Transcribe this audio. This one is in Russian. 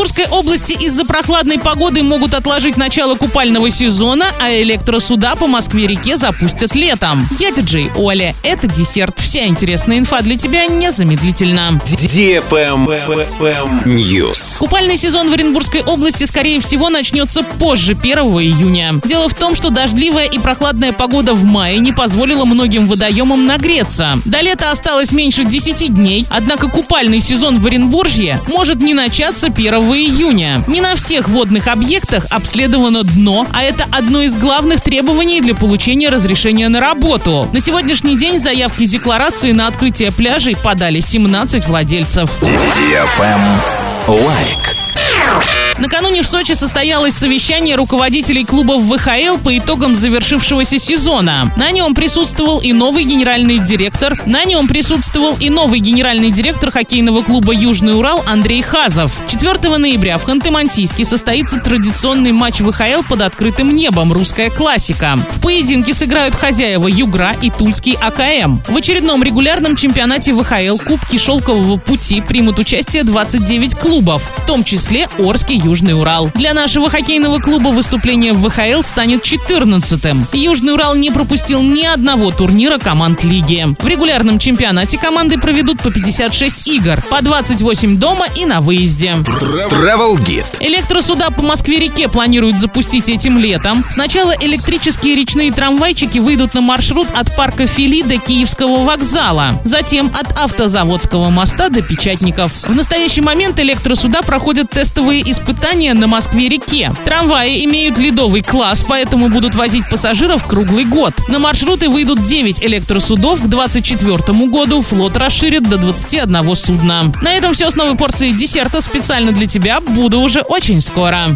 Оренбургской области из-за прохладной погоды могут отложить начало купального сезона, а электросуда по Москве-реке запустят летом. Я диджей Оля. Это десерт. Вся интересная инфа для тебя незамедлительно. News. Купальный сезон в Оренбургской области, скорее всего, начнется позже 1 июня. Дело в том, что дождливая и прохладная погода в мае не позволила многим водоемам нагреться. До лета осталось меньше 10 дней, однако купальный сезон в Оренбуржье может не начаться 1 июня. Не на всех водных объектах обследовано дно, а это одно из главных требований для получения разрешения на работу. На сегодняшний день заявки декларации на открытие пляжей подали 17 владельцев. Лайк. Накануне в Сочи состоялось совещание руководителей клубов ВХЛ по итогам завершившегося сезона. На нем присутствовал и новый генеральный директор. На нем присутствовал и новый генеральный директор хоккейного клуба «Южный Урал» Андрей Хазов. 4 ноября в Ханты-Мансийске состоится традиционный матч ВХЛ под открытым небом «Русская классика». В поединке сыграют хозяева «Югра» и Тульский АКМ. В очередном регулярном чемпионате ВХЛ Кубки Шелкового пути примут участие 29 клубов, в том числе Орский Южный Урал. Для нашего хоккейного клуба выступление в ВХЛ станет 14-м. Южный Урал не пропустил ни одного турнира команд лиги. В регулярном чемпионате команды проведут по 56 игр, по 28 дома и на выезде. Travel Guide. Электросуда по Москве-реке планируют запустить этим летом. Сначала электрические речные трамвайчики выйдут на маршрут от парка Фили до Киевского вокзала. Затем от автозаводского моста до Печатников. В настоящий момент электросуда проходят тестовые испытания на Москве-реке. Трамваи имеют ледовый класс, поэтому будут возить пассажиров круглый год. На маршруты выйдут 9 электросудов. К 2024 году флот расширит до 21 судна. На этом все с новой порцией десерта специально для тебя. Буду уже очень скоро.